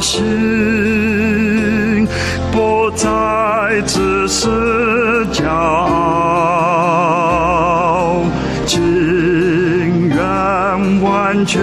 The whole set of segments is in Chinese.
心，不再只是骄傲，情愿完全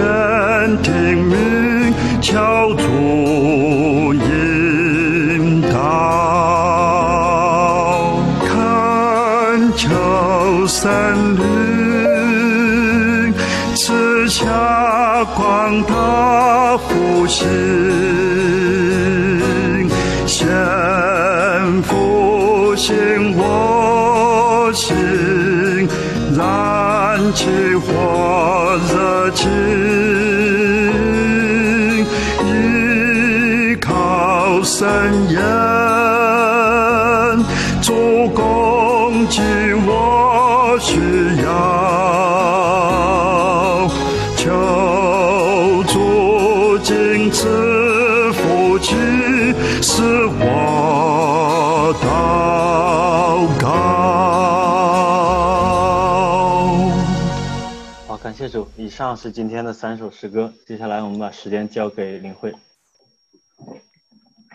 这首。以上是今天的三首诗歌，接下来我们把时间交给林慧。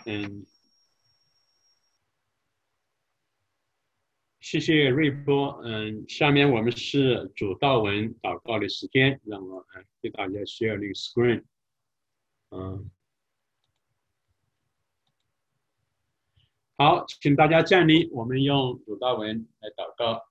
嗯，谢谢瑞波。嗯，下面我们是主道文祷告的时间，让我呃给大家 share 那个 screen。嗯，好，请大家站立，我们用主道文来祷告。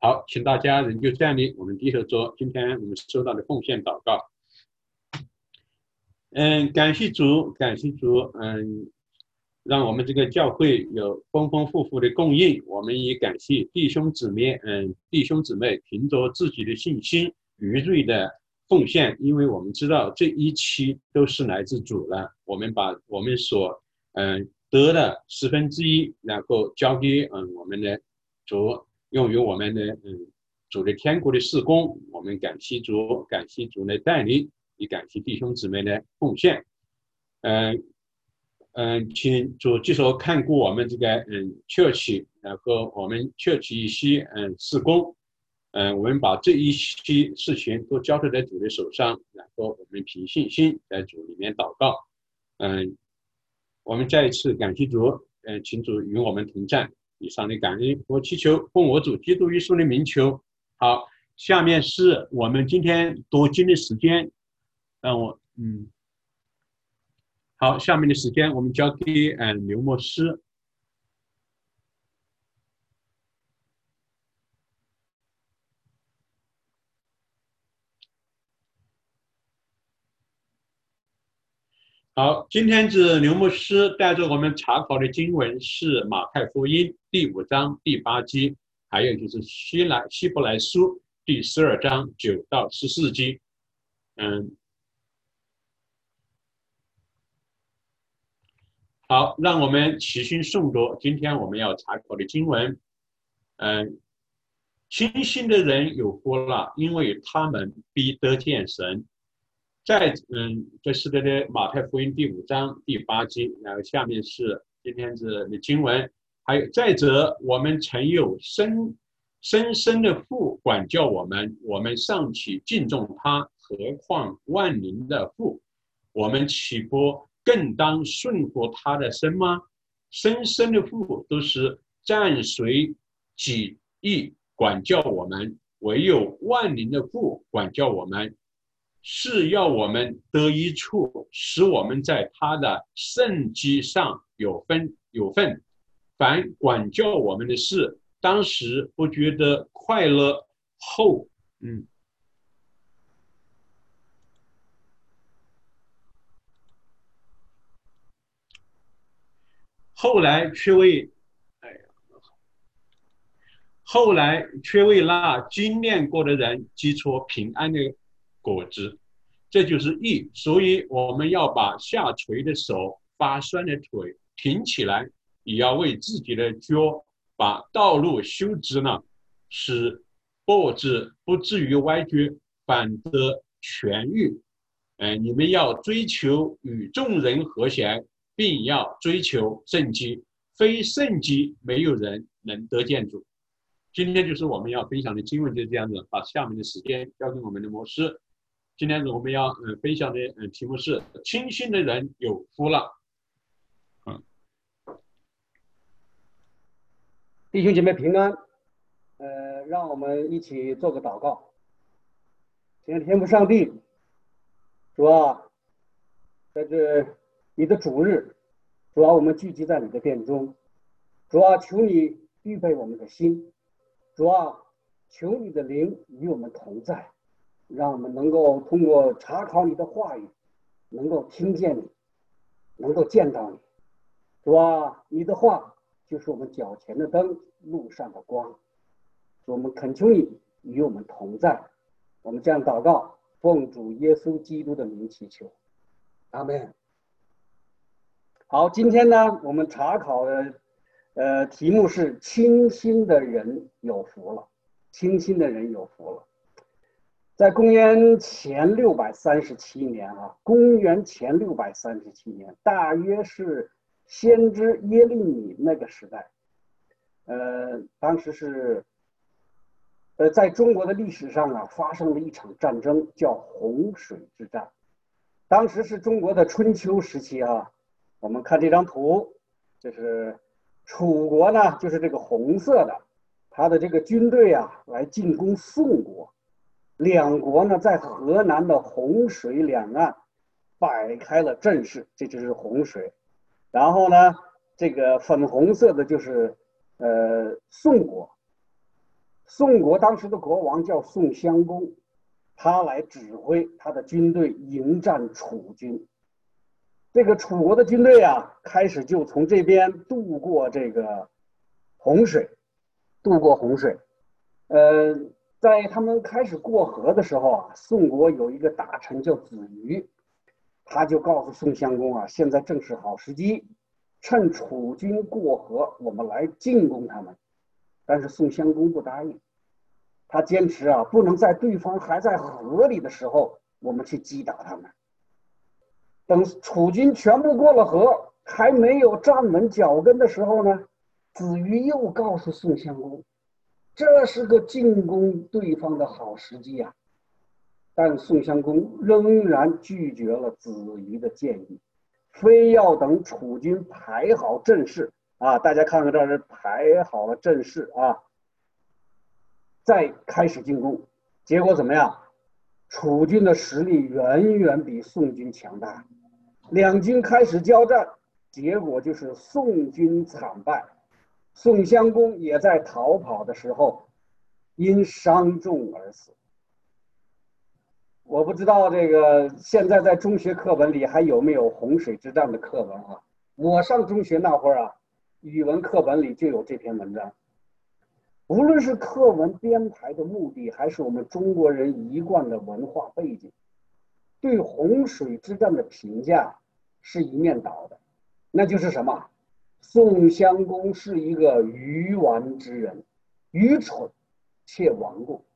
好，请大家仍旧站立，我们低头做今天我们收到的奉献祷告。嗯，感谢主，感谢主，嗯，让我们这个教会有丰丰富富的供应。我们也感谢弟兄姊妹，嗯，弟兄姊妹凭着自己的信心愚锐的奉献，因为我们知道这一期都是来自主了。我们把我们所嗯得的十分之一，然后交给嗯我们的主。用于我们的嗯主的天国的事工，我们感谢主，感谢主的带领，也感谢弟兄姊妹的贡献。嗯嗯，请主继续看顾我们这个嗯确起然后我们确起一些嗯事工，嗯，我们把这一些事情都交托在主的手上，然后我们凭信心在主里面祷告。嗯，我们再一次感谢主，嗯，请主与我们同在。以上的感恩，我祈求奉我主基督耶稣的名求。好，下面是我们今天读经的时间。让我嗯，好，下面的时间我们交给嗯刘牧师。好，今天是刘牧师带着我们查考的经文是马太福音第五章第八节，还有就是希来希伯来书第十二章九到十四节。嗯，好，让我们齐心诵读今天我们要查考的经文。嗯，清心的人有福了，因为他们必得见神。在嗯，这是的的马太福音第五章第八节，然后下面是今天这的经文，还有再者，我们曾有深深深的父管教我们，我们尚且敬重他，何况万灵的父？我们岂不更当顺服他的身吗？深深的父都是暂随己意管教我们，唯有万灵的父管教我们。是要我们得一处，使我们在他的圣基上有分有份。凡管教我们的事，当时不觉得快乐，后嗯，后来却为，哎呀，后来却为那经验过的人结出平安的。果子，这就是义。所以我们要把下垂的手发酸的腿挺起来，也要为自己的脚把道路修直了，使脖子不至于歪曲，反得痊愈。哎，你们要追求与众人和谐，并要追求圣洁。非圣洁，没有人能得见主。今天就是我们要分享的经文，就是这样子。把下面的时间交给我们的牧师。今天我们要呃分享的呃题目是：清心的人有福了。嗯，弟兄姐妹平安。呃，让我们一起做个祷告。天天父上帝，主啊，在这你的主日。主啊，我们聚集在你的殿中，主啊，求你预备我们的心，主啊，求你的灵与我们同在，让我们能够通过查考你的话语，能够听见你，能够见到你。主啊，你的话就是我们脚前的灯，路上的光。我们恳求你与我们同在。我们这样祷告，奉主耶稣基督的名祈求，阿门。好，今天呢，我们查考的，呃，题目是“清心的人有福了”。清心的人有福了。在公元前六百三十七年啊，公元前六百三十七年，大约是先知耶利米那个时代。呃，当时是，呃，在中国的历史上啊，发生了一场战争，叫洪水之战。当时是中国的春秋时期啊。我们看这张图，这是楚国呢，就是这个红色的，他的这个军队啊，来进攻宋国。两国呢，在河南的洪水两岸摆开了阵势，这就是洪水。然后呢，这个粉红色的就是呃宋国。宋国当时的国王叫宋襄公，他来指挥他的军队迎战楚军。这个楚国的军队啊，开始就从这边渡过这个洪水，渡过洪水。呃，在他们开始过河的时候啊，宋国有一个大臣叫子瑜，他就告诉宋襄公啊，现在正是好时机，趁楚军过河，我们来进攻他们。但是宋襄公不答应，他坚持啊，不能在对方还在河里的时候，我们去击打他们。等楚军全部过了河，还没有站稳脚跟的时候呢，子瑜又告诉宋襄公，这是个进攻对方的好时机啊。但宋襄公仍然拒绝了子瑜的建议，非要等楚军排好阵势啊，大家看看，这是排好了阵势啊，再开始进攻。结果怎么样？楚军的实力远远比宋军强大。两军开始交战，结果就是宋军惨败，宋襄公也在逃跑的时候因伤重而死。我不知道这个现在在中学课本里还有没有洪水之战的课文啊？我上中学那会儿啊，语文课本里就有这篇文章。无论是课文编排的目的，还是我们中国人一贯的文化背景。对洪水之战的评价是一面倒的，那就是什么？宋襄公是一个愚顽之人，愚蠢且顽固。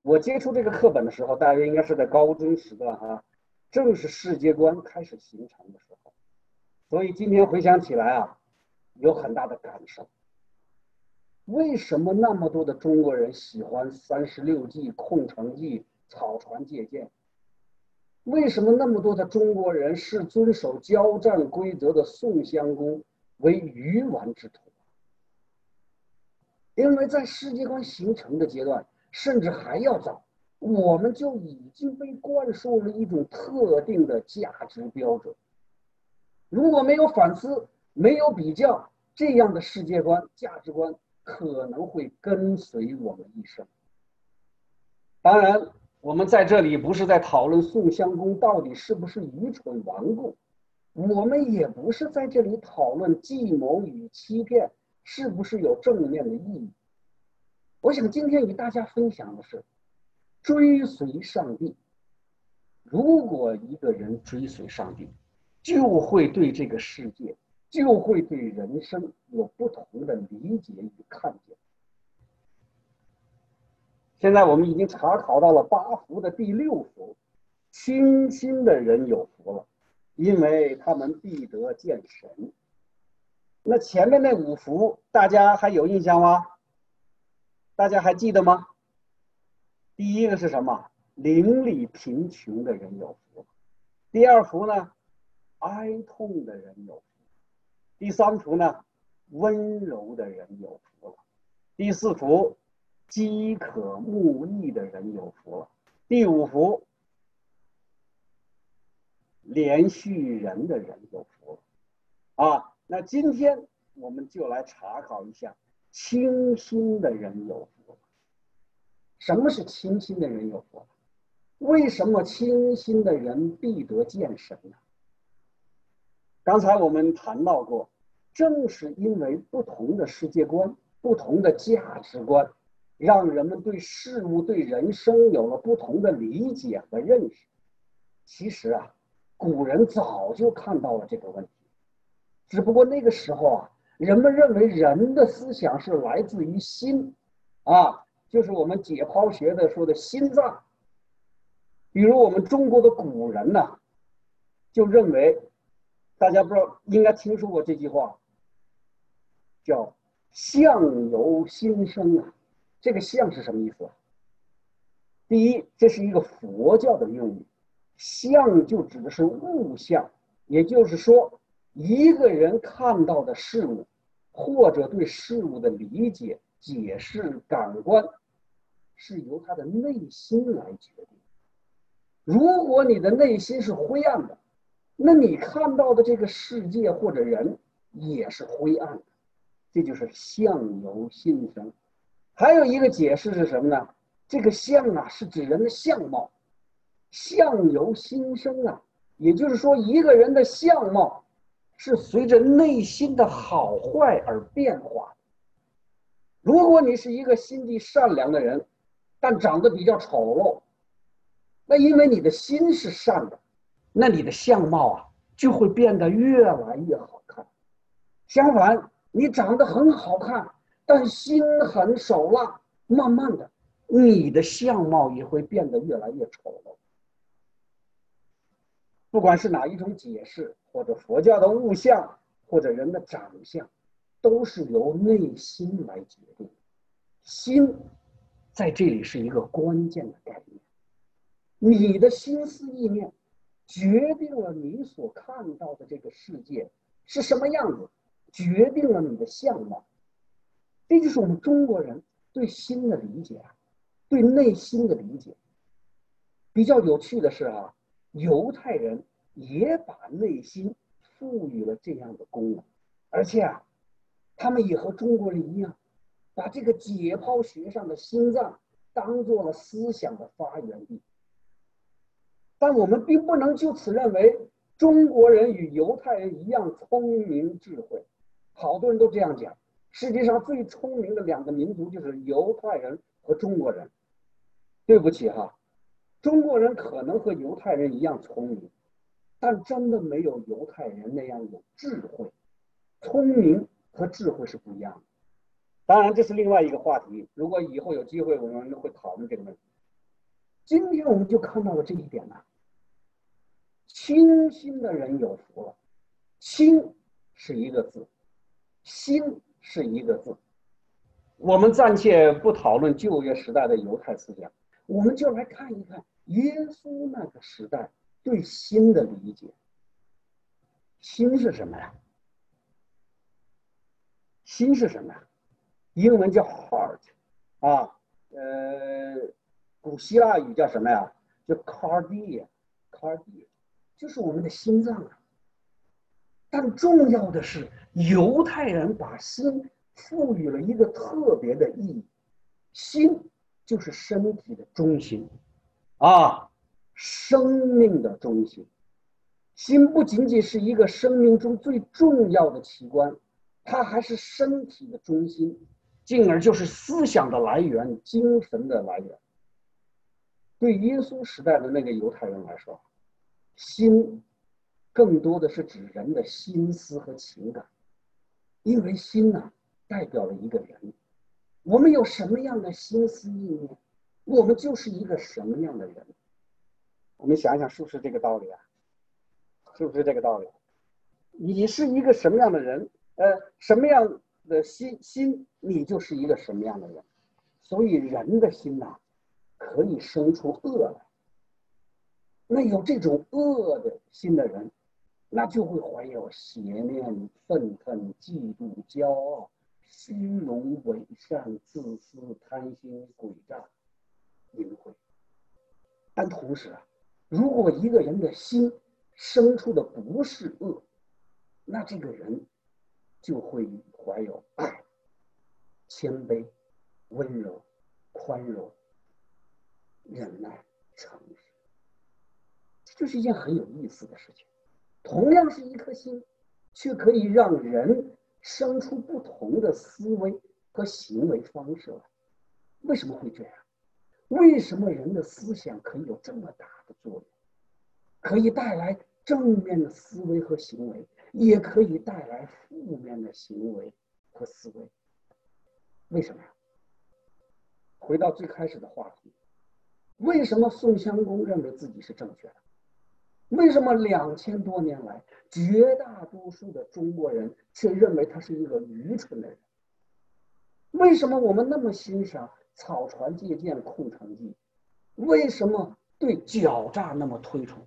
我接触这个课本的时候，大约应该是在高中时段哈，正是世界观开始形成的时候，所以今天回想起来啊，有很大的感受。为什么那么多的中国人喜欢三十六计、空城计、草船借箭？为什么那么多的中国人视遵守交战规则的宋襄公为愚顽之徒？因为在世界观形成的阶段，甚至还要早，我们就已经被灌输了一种特定的价值标准。如果没有反思，没有比较，这样的世界观、价值观可能会跟随我们一生。当然。我们在这里不是在讨论宋襄公到底是不是愚蠢顽固，我们也不是在这里讨论计谋与欺骗是不是有正面的意义。我想今天与大家分享的是，追随上帝。如果一个人追随上帝，就会对这个世界，就会对人生有不同的理解与看见。现在我们已经查考到了八福的第六福，清心的人有福了，因为他们必得见神。那前面那五福大家还有印象吗？大家还记得吗？第一个是什么？邻里贫穷的人有福。第二福呢？哀痛的人有福。第三福呢？温柔的人有福了。第四福，饥渴慕义的人有福了。第五福，连续人的人有福了。啊，那今天我们就来查考一下清心的人有福。什么是清心的人有福？为什么清心的人必得见神呢？刚才我们谈到过，正是因为不同的世界观、不同的价值观，让人们对事物、对人生有了不同的理解和认识。其实啊，古人早就看到了这个问题，只不过那个时候啊，人们认为人的思想是来自于心，啊，就是我们解剖学的说的心脏。比如我们中国的古人呢，就认为，大家不知道应该听说过这句话，叫“相由心生”啊。这个“相”是什么意思啊？第一，这是一个佛教的用语，“相”就指的是物象，也就是说，一个人看到的事物，或者对事物的理解、解释、感官，是由他的内心来决定。如果你的内心是灰暗的，那你看到的这个世界或者人也是灰暗的，这就是相由心生。还有一个解释是什么呢？这个相啊，是指人的相貌，相由心生啊，也就是说，一个人的相貌是随着内心的好坏而变化。如果你是一个心地善良的人，但长得比较丑陋。那因为你的心是善的，那你的相貌啊就会变得越来越好看。相反，你长得很好看，但心狠手辣，慢慢的，你的相貌也会变得越来越丑陋。不管是哪一种解释，或者佛教的物象，或者人的长相，都是由内心来决定。心，在这里是一个关键的概念。你的心思意念，决定了你所看到的这个世界是什么样子，决定了你的相貌。这就是我们中国人对心的理解啊，对内心的理解。比较有趣的是啊，犹太人也把内心赋予了这样的功能，而且啊，他们也和中国人一样，把这个解剖学上的心脏当做了思想的发源地。但我们并不能就此认为中国人与犹太人一样聪明智慧，好多人都这样讲。世界上最聪明的两个民族就是犹太人和中国人。对不起哈，中国人可能和犹太人一样聪明，但真的没有犹太人那样有智慧。聪明和智慧是不一样的。当然，这是另外一个话题。如果以后有机会，我们会讨论这个问题。今天我们就看到了这一点呢。清心的人有福了，清是一个字，心是一个字。我们暂且不讨论旧约时代的犹太思想，我们就来看一看耶稣那个时代对心的理解。心是什么呀？心是什么呀？英文叫 heart，啊，呃，古希腊语叫什么呀？叫 cardia，cardia。就是我们的心脏啊，但重要的是，犹太人把心赋予了一个特别的意义，心就是身体的中心，啊，生命的中心。心不仅仅是一个生命中最重要的器官，它还是身体的中心，进而就是思想的来源、精神的来源。对耶稣时代的那个犹太人来说。心更多的是指人的心思和情感，因为心呢代表了一个人，我们有什么样的心思意念，我们就是一个什么样的人。我们想想是不是这个道理啊？是不是这个道理？你是一个什么样的人？呃，什么样的心心，你就是一个什么样的人。所以人的心呐，可以生出恶来。那有这种恶的心的人，那就会怀有邪念、愤恨、嫉妒、骄傲、虚荣、伪善、自私、贪心、诡诈、淫秽。但同时啊，如果一个人的心生出的不是恶，那这个人就会怀有爱、谦卑、温柔、宽容、忍耐、诚实。这就是一件很有意思的事情。同样是一颗心，却可以让人生出不同的思维和行为方式来。为什么会这样？为什么人的思想可以有这么大的作用？可以带来正面的思维和行为，也可以带来负面的行为和思维。为什么呀？回到最开始的话题，为什么宋襄公认为自己是正确的？为什么两千多年来，绝大多数的中国人却认为他是一个愚蠢的人？为什么我们那么欣赏草船借箭、空城计？为什么对狡诈那么推崇？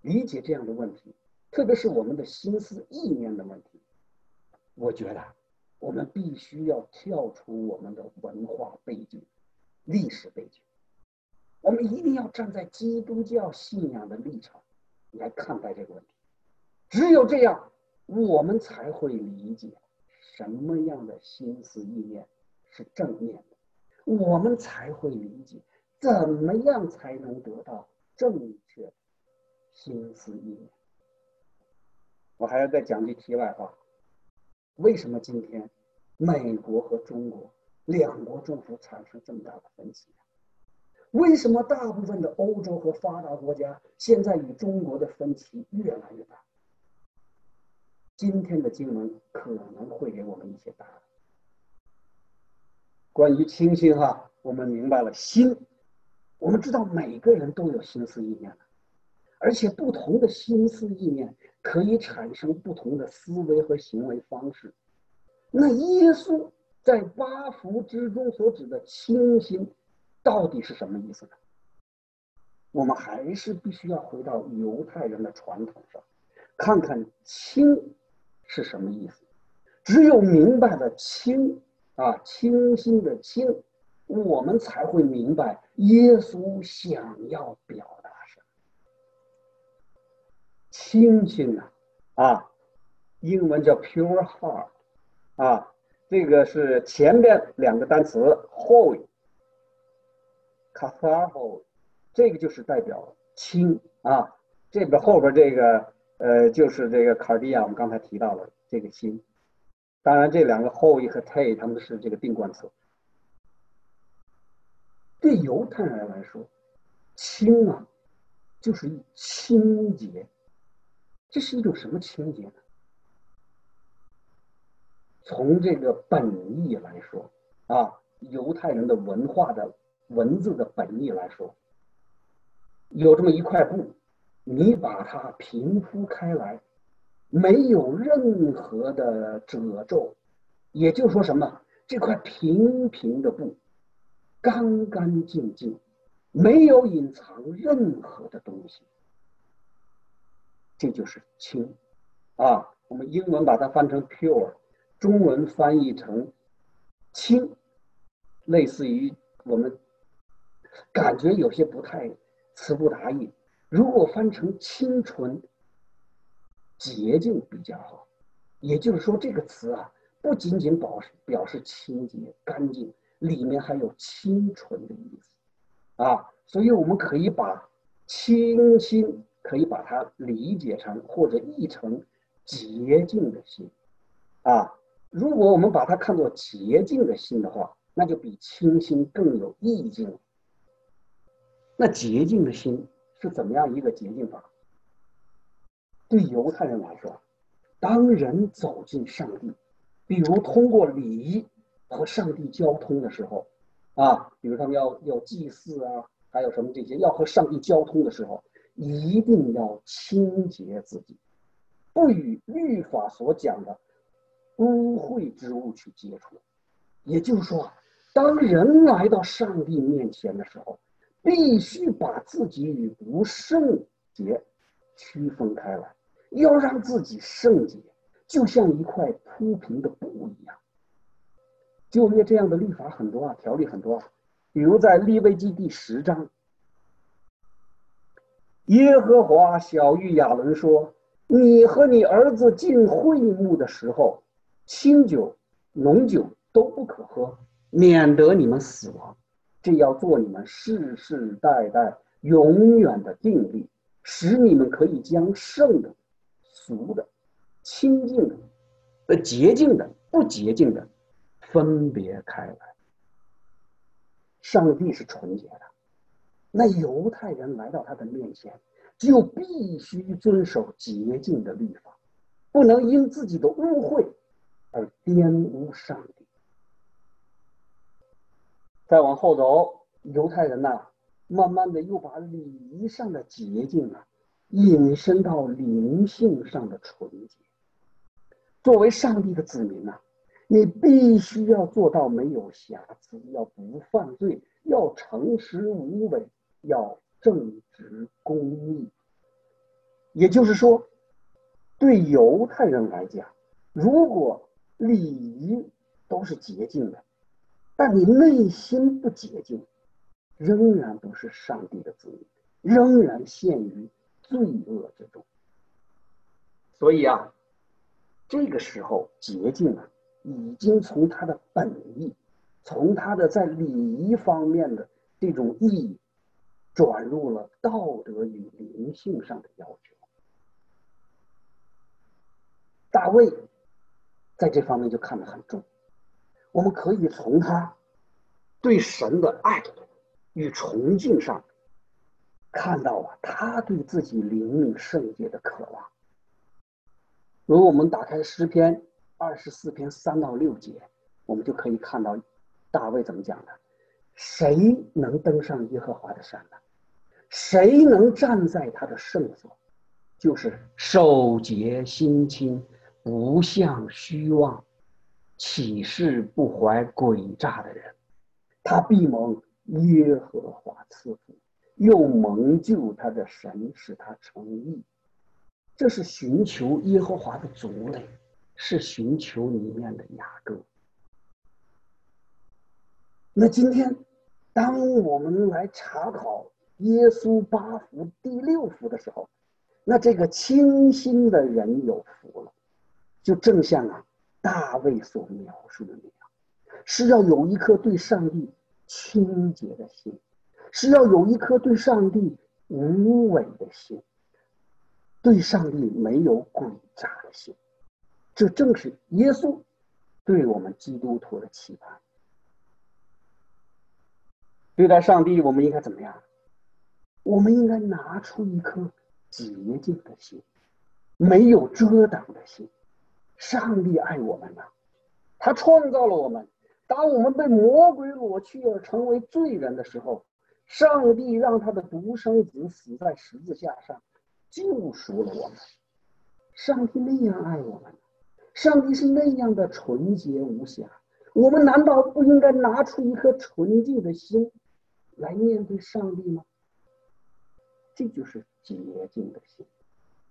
理解这样的问题，特别是我们的心思意念的问题，我觉得我们必须要跳出我们的文化背景、历史背景。我们一定要站在基督教信仰的立场来看待这个问题，只有这样，我们才会理解什么样的心思意念是正面的，我们才会理解怎么样才能得到正确的心思意念。我还要再讲句题外话：为什么今天美国和中国两国政府产生这么大的分歧？为什么大部分的欧洲和发达国家现在与中国的分歧越来越大？今天的经文可能会给我们一些答案。关于清心哈，我们明白了心，我们知道每个人都有心思意念，而且不同的心思意念可以产生不同的思维和行为方式。那耶稣在八福之中所指的清心。到底是什么意思呢？我们还是必须要回到犹太人的传统上，看看“清”是什么意思。只有明白了“清”啊，清新的“清”，我们才会明白耶稣想要表达什么。清新啊，啊，英文叫 pure heart，啊，这个是前边两个单词 holy。c a t h a r o 这个就是代表清啊，这边后边这个呃就是这个 cardia，我们刚才提到了这个心。当然，这两个 holy 和 te 他们是这个定冠词。对犹太人来说，清啊就是清洁。这是一种什么清洁呢？从这个本意来说啊，犹太人的文化的。文字的本意来说，有这么一块布，你把它平铺开来，没有任何的褶皱，也就是说什么？这块平平的布，干干净净，没有隐藏任何的东西，这就是清啊。我们英文把它翻成 pure，中文翻译成清，类似于我们。感觉有些不太词不达意。如果翻成清纯、洁净比较好。也就是说，这个词啊，不仅仅表示表示清洁、干净，里面还有清纯的意思啊。所以我们可以把清新可以把它理解成或者译成洁净的心啊。如果我们把它看作洁净的心的话，那就比清新更有意境。那洁净的心是怎么样一个捷径法？对犹太人来说，当人走进上帝，比如通过礼仪和上帝交通的时候，啊，比如他们要要祭祀啊，还有什么这些要和上帝交通的时候，一定要清洁自己，不与律法所讲的污秽之物去接触。也就是说，当人来到上帝面前的时候，必须把自己与不圣洁区分开来，要让自己圣洁，就像一块铺平的布一样。就列这样的律法很多啊，条例很多啊，比如在立未记第十章，耶和华小谕亚伦说：“你和你儿子进会幕的时候，清酒、浓酒都不可喝，免得你们死亡。这要做你们世世代代永远的定力，使你们可以将圣的、俗的、清净的、呃洁净的、不洁净的。”分别开来。上帝是纯洁的，那犹太人来到他的面前，就必须遵守洁净的律法，不能因自己的污秽而玷污上帝。再往后走，犹太人呐，慢慢的又把礼仪上的洁净啊，引申到灵性上的纯洁。作为上帝的子民呐。你必须要做到没有瑕疵，要不犯罪，要诚实无伪，要正直公义。也就是说，对犹太人来讲，如果礼仪都是洁净的，但你内心不洁净，仍然不是上帝的子民，仍然陷于罪恶之中。所以啊，这个时候洁净啊。已经从他的本意，从他的在礼仪方面的这种意义，转入了道德与灵性上的要求。大卫在这方面就看得很重。我们可以从他对神的爱与崇敬上，看到啊，他对自己灵命圣洁的渴望。如果我们打开诗篇。二十四篇三到六节，我们就可以看到大卫怎么讲的：谁能登上耶和华的山呢？谁能站在他的圣所？就是守节心清，不向虚妄，起誓不怀诡诈的人。他必蒙耶和华赐福，又蒙救他的神使他成义。这是寻求耶和华的族类。是寻求里面的雅各。那今天，当我们来查考耶稣八福第六福的时候，那这个清心的人有福了，就正像啊大卫所描述的那样，是要有一颗对上帝清洁的心，是要有一颗对上帝无伪的心，对上帝没有诡诈的心。这正是耶稣对我们基督徒的期盼。对待上帝，我们应该怎么样？我们应该拿出一颗洁净的心，没有遮挡的心。上帝爱我们呐，他创造了我们。当我们被魔鬼裸去而成为罪人的时候，上帝让他的独生子死在十字架上，救赎了我们。上帝那样爱我们。上帝是那样的纯洁无瑕，我们难道不应该拿出一颗纯净的心来面对上帝吗？这就是洁净的心，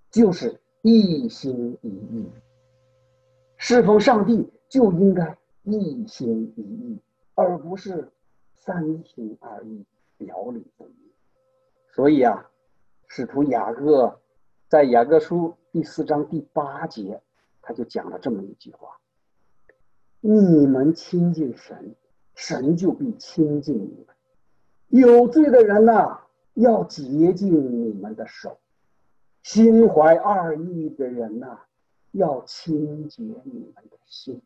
就是一心一意。侍奉上帝就应该一心一意，而不是三心二意、表里不一。所以啊，使徒雅各在雅各书第四章第八节。他就讲了这么一句话：“你们亲近神，神就必亲近你们。有罪的人呐，要洁净你们的手；心怀二意的人呐，要清洁你们的心。”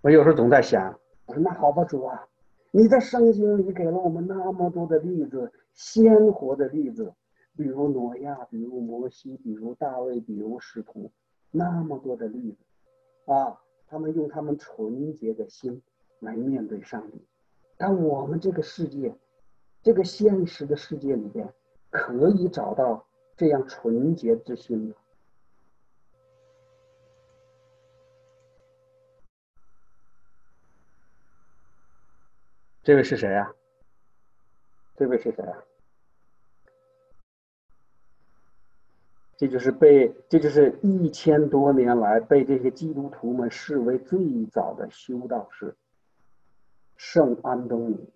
我有时候总在想，我说那好吧，主啊，你在圣经里给了我们那么多的例子，鲜活的例子，比如挪亚，比如摩西，比如大卫，比如使徒，那么多的例子，啊，他们用他们纯洁的心来面对上帝。但我们这个世界，这个现实的世界里边，可以找到这样纯洁之心呢？这位是谁呀？这位是谁啊？这就是被，这就是一千多年来被这些基督徒们视为最早的修道士，圣安东尼。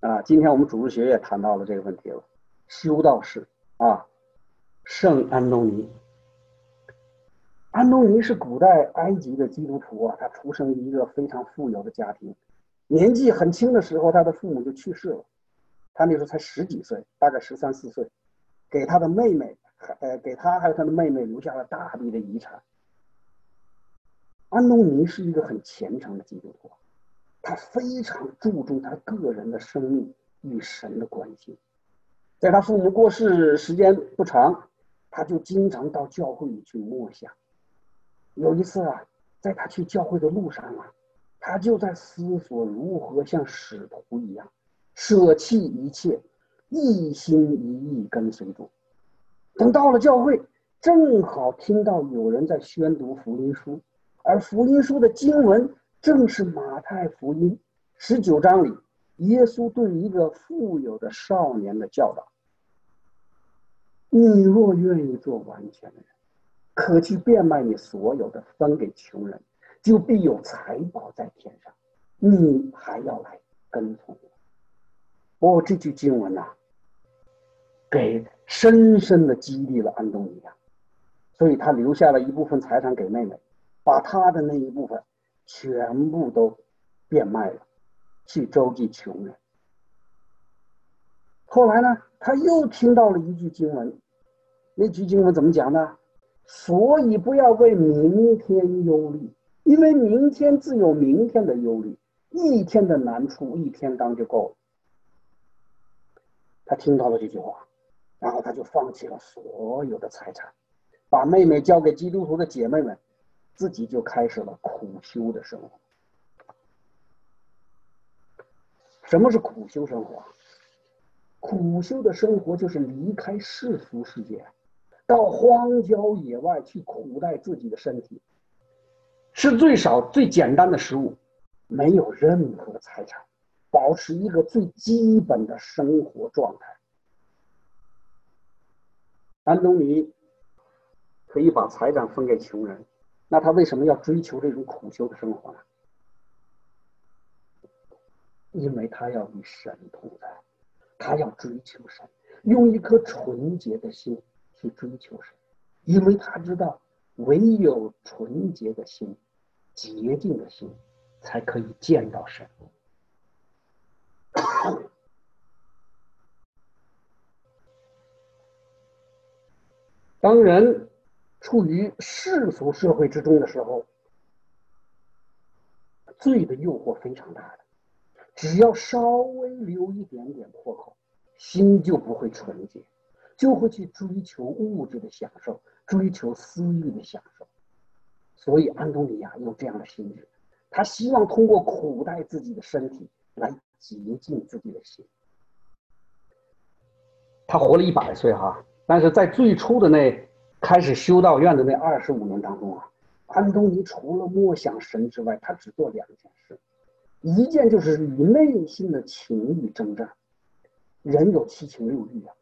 啊，今天我们主日学也谈到了这个问题了，修道士啊，圣安东尼。安东尼是古代埃及的基督徒啊，他出生于一个非常富有的家庭。年纪很轻的时候，他的父母就去世了。他那时候才十几岁，大概十三四岁，给他的妹妹，呃，给他还有他的妹妹留下了大笔的遗产。安东尼是一个很虔诚的基督徒，他非常注重他个人的生命与神的关系。在他父母过世时间不长，他就经常到教会里去默想。有一次啊，在他去教会的路上啊。他就在思索如何像使徒一样舍弃一切，一心一意跟随主。等到了教会，正好听到有人在宣读福音书，而福音书的经文正是马太福音十九章里耶稣对一个富有的少年的教导：“你若愿意做完全的人，可去变卖你所有的，分给穷人。”就必有财宝在天上，你还要来跟从我。哦，这句经文呐，给深深的激励了安东尼啊，所以他留下了一部分财产给妹妹，把他的那一部分全部都变卖了，去周济穷人。后来呢，他又听到了一句经文，那句经文怎么讲呢？所以不要为明天忧虑。因为明天自有明天的忧虑，一天的难处一天当就够了。他听到了这句话，然后他就放弃了所有的财产，把妹妹交给基督徒的姐妹们，自己就开始了苦修的生活。什么是苦修生活？苦修的生活就是离开世俗世界，到荒郊野外去苦待自己的身体。吃最少、最简单的食物，没有任何财产，保持一个最基本的生活状态。安东尼可以把财产分给穷人，那他为什么要追求这种苦修的生活呢？因为他要与神同在，他要追求神，用一颗纯洁的心去追求神，因为他知道，唯有纯洁的心。洁净的心，才可以见到神。当人处于世俗社会之中的时候，罪的诱惑非常大的，只要稍微留一点点破口，心就不会纯洁，就会去追求物质的享受，追求私欲的享受。所以安东尼啊有这样的心智，他希望通过苦待自己的身体来洁净自己的心。他活了一百岁哈，但是在最初的那开始修道院的那二十五年当中啊，安东尼除了默想神之外，他只做两件事，一件就是与内心的情欲征战。人有七情六欲啊，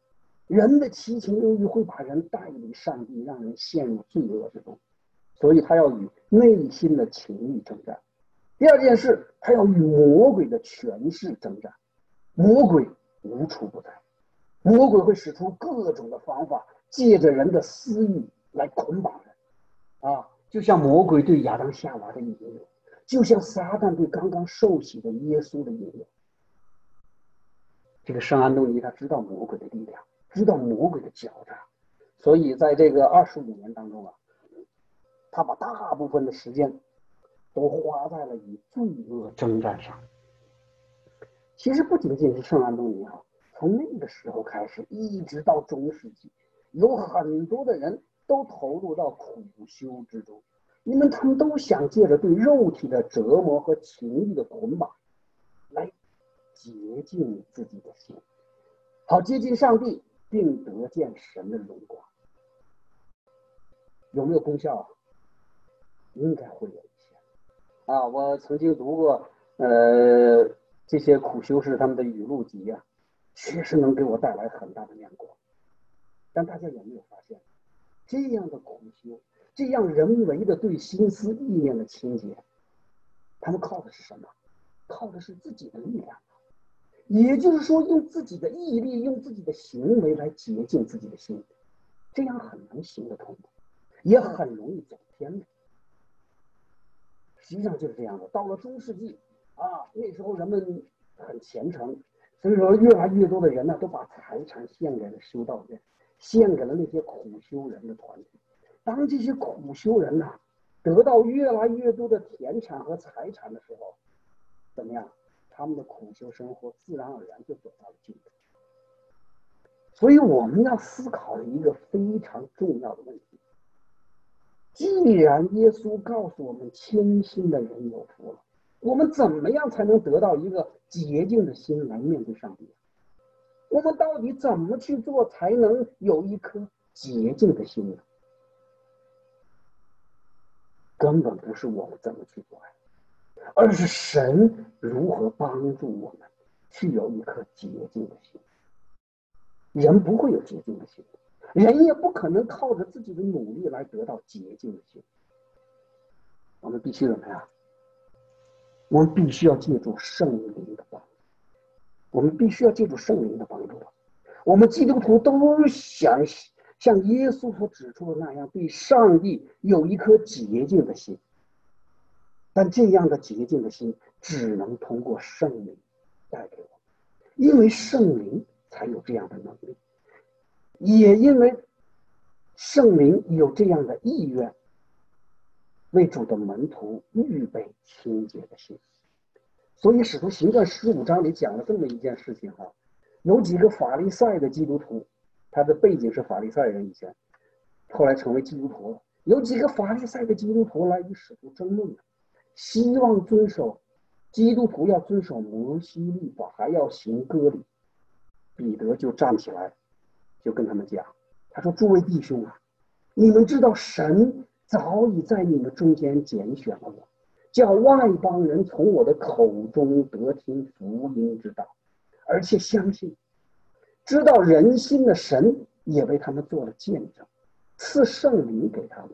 人的七情六欲会把人带离上帝，让人陷入罪恶之中。所以他要与内心的情欲征战。第二件事，他要与魔鬼的权势征战。魔鬼无处不在，魔鬼会使出各种的方法，借着人的私欲来捆绑人。啊，就像魔鬼对亚当夏娃的引诱，就像撒旦对刚刚受洗的耶稣的引诱。这个圣安东尼他知道魔鬼的力量，知道魔鬼的狡诈，所以在这个二十五年当中啊。他把大部分的时间都花在了与罪恶征战上。其实不仅仅是圣安东尼奥，从那个时候开始，一直到中世纪，有很多的人都投入到苦修之中，因为他们都想借着对肉体的折磨和情欲的捆绑，来洁净自己的心，好接近上帝，并得见神的荣光。有没有功效啊？应该会有一些。啊，我曾经读过，呃，这些苦修士他们的语录集啊，确实能给我带来很大的亮光。但大家有没有发现，这样的苦修，这样人为的对心思意念的清洁，他们靠的是什么？靠的是自己的力量。也就是说，用自己的毅力，用自己的行为来洁净自己的心，这样很难行得通。也很容易走偏的，实际上就是这样的。到了中世纪啊，那时候人们很虔诚，所以说越来越多的人呢，都把财产献给了修道院，献给了那些苦修人的团体。当这些苦修人呐，得到越来越多的田产和财产的时候，怎么样？他们的苦修生活自然而然就走到了尽头。所以我们要思考一个非常重要的问题。既然耶稣告诉我们清心的人有福了，我们怎么样才能得到一个洁净的心来面对上帝？我们到底怎么去做才能有一颗洁净的心呢？根本不是我们怎么去做呀，而是神如何帮助我们去有一颗洁净的心。人不会有洁净的心。人也不可能靠着自己的努力来得到洁净的心。我们必须怎么样？我们必须要借助圣灵的帮助。我们必须要借助圣灵的帮助。我们基督徒都想像耶稣所指出的那样，对上帝有一颗洁净的心。但这样的洁净的心，只能通过圣灵带给我，因为圣灵才有这样的能力。也因为圣灵有这样的意愿，为主的门徒预备清洁的心，所以使徒行传十五章里讲了这么一件事情哈，有几个法利赛的基督徒，他的背景是法利赛人以前，后来成为基督徒了。有几个法利赛的基督徒来与使徒争论了，希望遵守基督徒要遵守摩西律法，还要行割礼。彼得就站起来。就跟他们讲，他说：“诸位弟兄啊，你们知道神早已在你们中间拣选了我，叫外邦人从我的口中得听福音之道，而且相信，知道人心的神也为他们做了见证，赐圣灵给他们，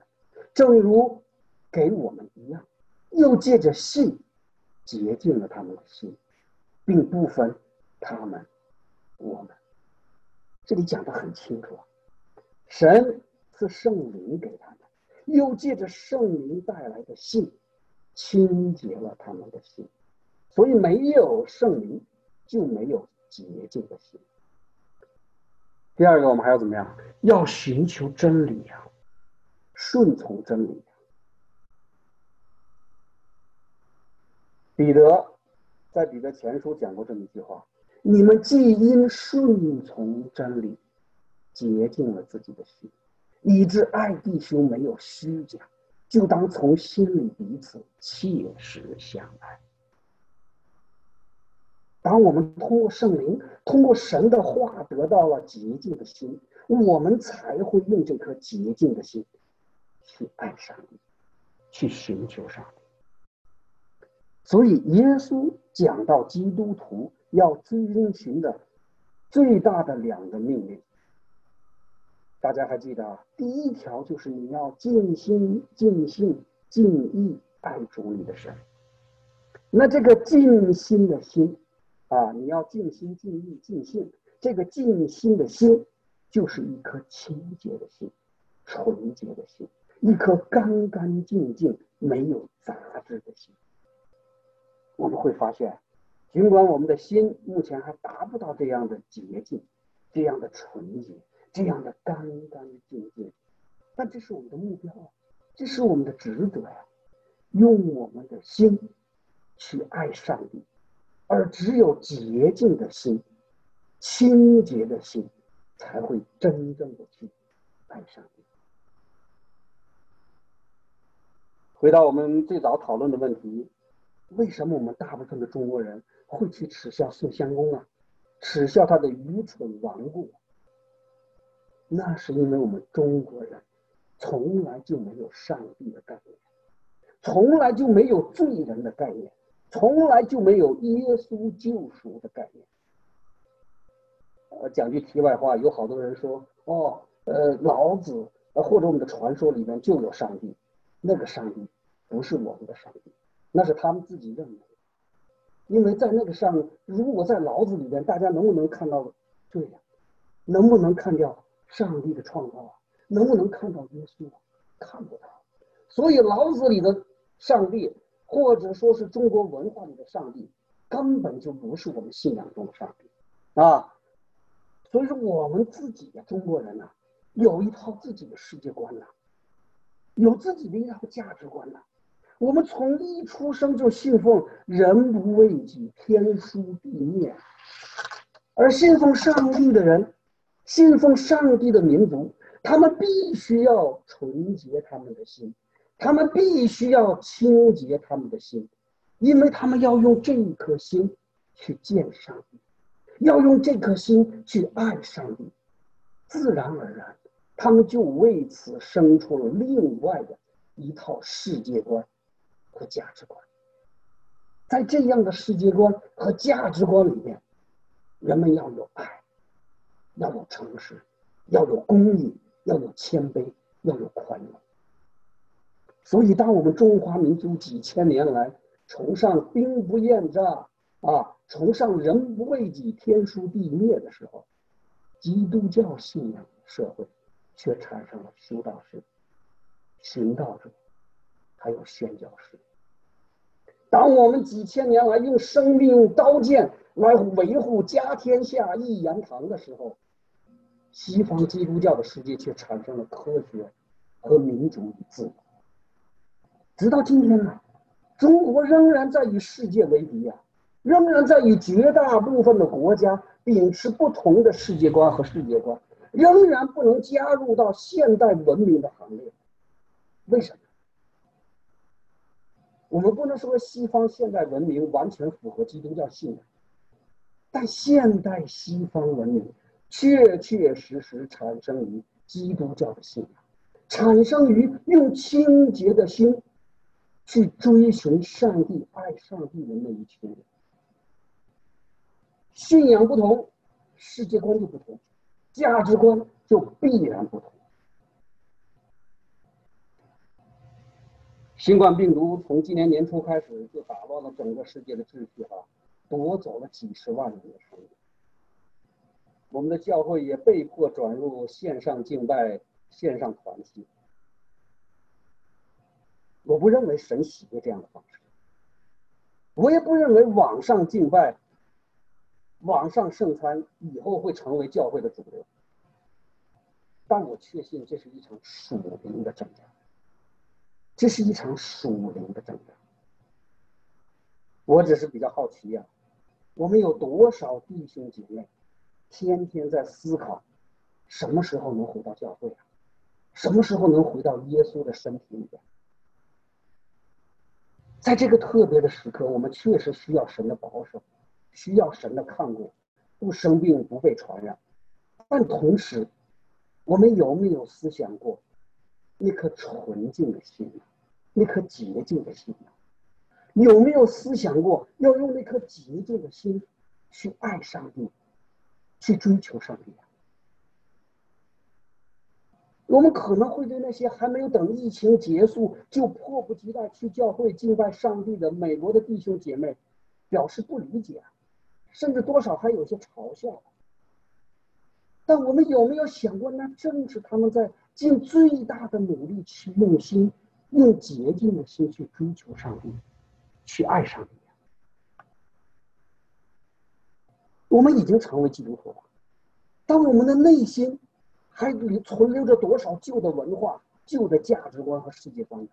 正如给我们一样，又借着信洁净了他们的心，并不分他们我们。”这里讲的很清楚啊，神赐圣灵给他们，又借着圣灵带来的信，清洁了他们的心，所以没有圣灵就没有洁净的心。第二个，我们还要怎么样？要寻求真理啊，顺从真理。彼得在彼得前书讲过这么一句话。你们既因顺从真理，洁净了自己的心，以致爱弟兄没有虚假，就当从心里彼此切实相爱。当我们通过圣灵，通过神的话得到了洁净的心，我们才会用这颗洁净的心去爱上帝，去寻求上帝。所以，耶稣讲到基督徒。要遵循的最大的两个命令，大家还记得啊？第一条就是你要尽心、尽性、尽意爱主你的神。那这个尽心的心啊，你要尽心、尽意、尽性。这个尽心的心，就是一颗清洁的心、纯洁的心，一颗干干净净、没有杂质的心。我们会发现。尽管我们的心目前还达不到这样的洁净、这样的纯洁、这样的干干净净，但这是我们的目标啊，这是我们的职责呀。用我们的心去爱上帝，而只有洁净的心、清洁的心，才会真正的去爱上帝。回到我们最早讨论的问题，为什么我们大部分的中国人会去耻笑宋襄公啊？耻笑他的愚蠢顽固？那是因为我们中国人从来就没有上帝的概念，从来就没有罪人的概念，从来就没有耶稣救赎的概念。呃，讲句题外话，有好多人说，哦，呃，老子呃或者我们的传说里面就有上帝。那个上帝不是我们的上帝，那是他们自己认为。因为在那个上，如果在老子里边，大家能不能看到？对呀，能不能看掉上帝的创造啊？能不能看到耶稣啊？看不到。所以老子里的上帝，或者说是中国文化里的上帝，根本就不是我们信仰中的上帝啊。所以说，我们自己呀，中国人呐，有一套自己的世界观呐。有自己的一套价值观呐。我们从一出生就信奉“人不为己，天诛地灭”，而信奉上帝的人，信奉上帝的民族，他们必须要纯洁他们的心，他们必须要清洁他们的心，因为他们要用这一颗心去见上帝，要用这颗心去爱上帝，自然而然。他们就为此生出了另外的一套世界观和价值观。在这样的世界观和价值观里面，人们要有爱，要有诚实，要有公义，要有谦卑，要有宽容。所以，当我们中华民族几千年来崇尚兵不厌诈啊，崇尚人不为己，天诛地灭的时候，基督教信仰社会。却产生了修道士、行道者，还有宣教士。当我们几千年来用生命、用刀剑来维护家天下一言堂的时候，西方基督教的世界却产生了科学和民主与自由。直到今天呢，中国仍然在与世界为敌呀，仍然在与绝大部分的国家秉持不同的世界观和世界观。仍然不能加入到现代文明的行列，为什么？我们不能说西方现代文明完全符合基督教信仰，但现代西方文明确确实实产生于基督教的信仰，产生于用清洁的心去追寻上帝、爱上帝的那一群人。信仰不同，世界观就不同。价值观就必然不同。新冠病毒从今年年初开始就打乱了整个世界的秩序，哈，夺走了几十万人的生命。我们的教会也被迫转入线上敬拜、线上团契。我不认为神喜悦这样的方式，我也不认为网上敬拜。网上圣餐以后会成为教会的主流，但我确信这是一场属灵的征战，这是一场属灵的征战。我只是比较好奇呀，我们有多少弟兄姐妹，天天在思考，什么时候能回到教会啊？什么时候能回到耶稣的身体里边？在这个特别的时刻，我们确实需要神的保守。需要神的看顾，不生病，不被传染。但同时，我们有没有思想过那颗纯净的心那颗洁净的心有没有思想过要用那颗洁净的心去爱上帝，去追求上帝啊？我们可能会对那些还没有等疫情结束就迫不及待去教会敬拜上帝的美国的弟兄姐妹表示不理解。甚至多少还有些嘲笑，但我们有没有想过，那正是他们在尽最大的努力去用心、用洁净的心去追求上帝，去爱上帝。我们已经成为基督徒了，但我们的内心还里存留着多少旧的文化、旧的价值观和世界观？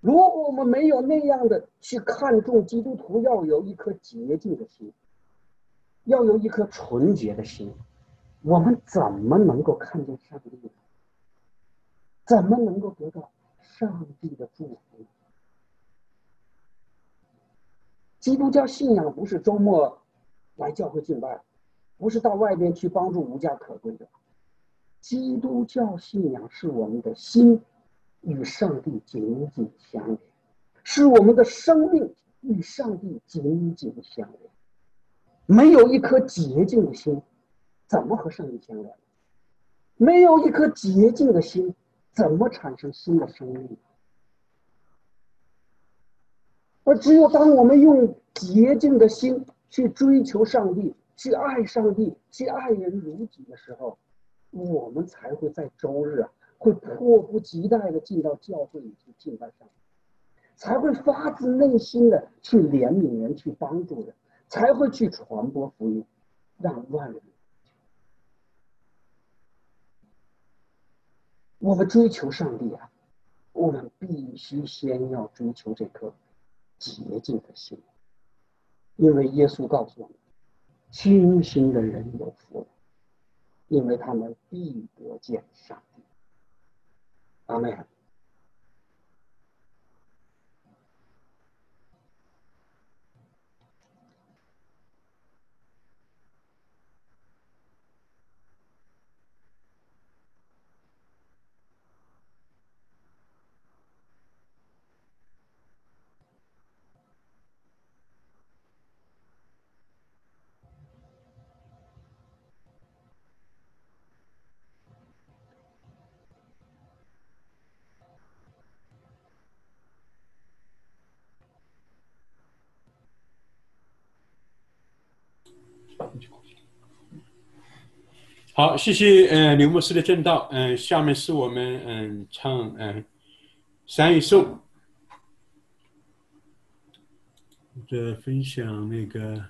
如果我们没有那样的去看重基督徒要有一颗洁净的心，要有一颗纯洁的心，我们怎么能够看见上帝呢？怎么能够得到上帝的祝福？基督教信仰不是周末来教会敬拜，不是到外边去帮助无家可归的。基督教信仰是我们的心与上帝紧紧相连，是我们的生命与上帝紧紧相连。没有一颗洁净的心，怎么和上帝相连？没有一颗洁净的心，怎么产生新的生命？而只有当我们用洁净的心去追求上帝、去爱上帝、去爱人如己的时候，我们才会在周日啊，会迫不及待的进到教会里去敬拜上帝，才会发自内心的去怜悯人、去帮助人，才会去传播福音，让万人。我们追求上帝啊，我们必须先要追求这颗。洁净的心，因为耶稣告诉我们，清心的人有福了，因为他们必得见上帝。阿门。好，谢谢呃刘牧师的正道。嗯，下面是我们嗯唱嗯三一颂的分享那个。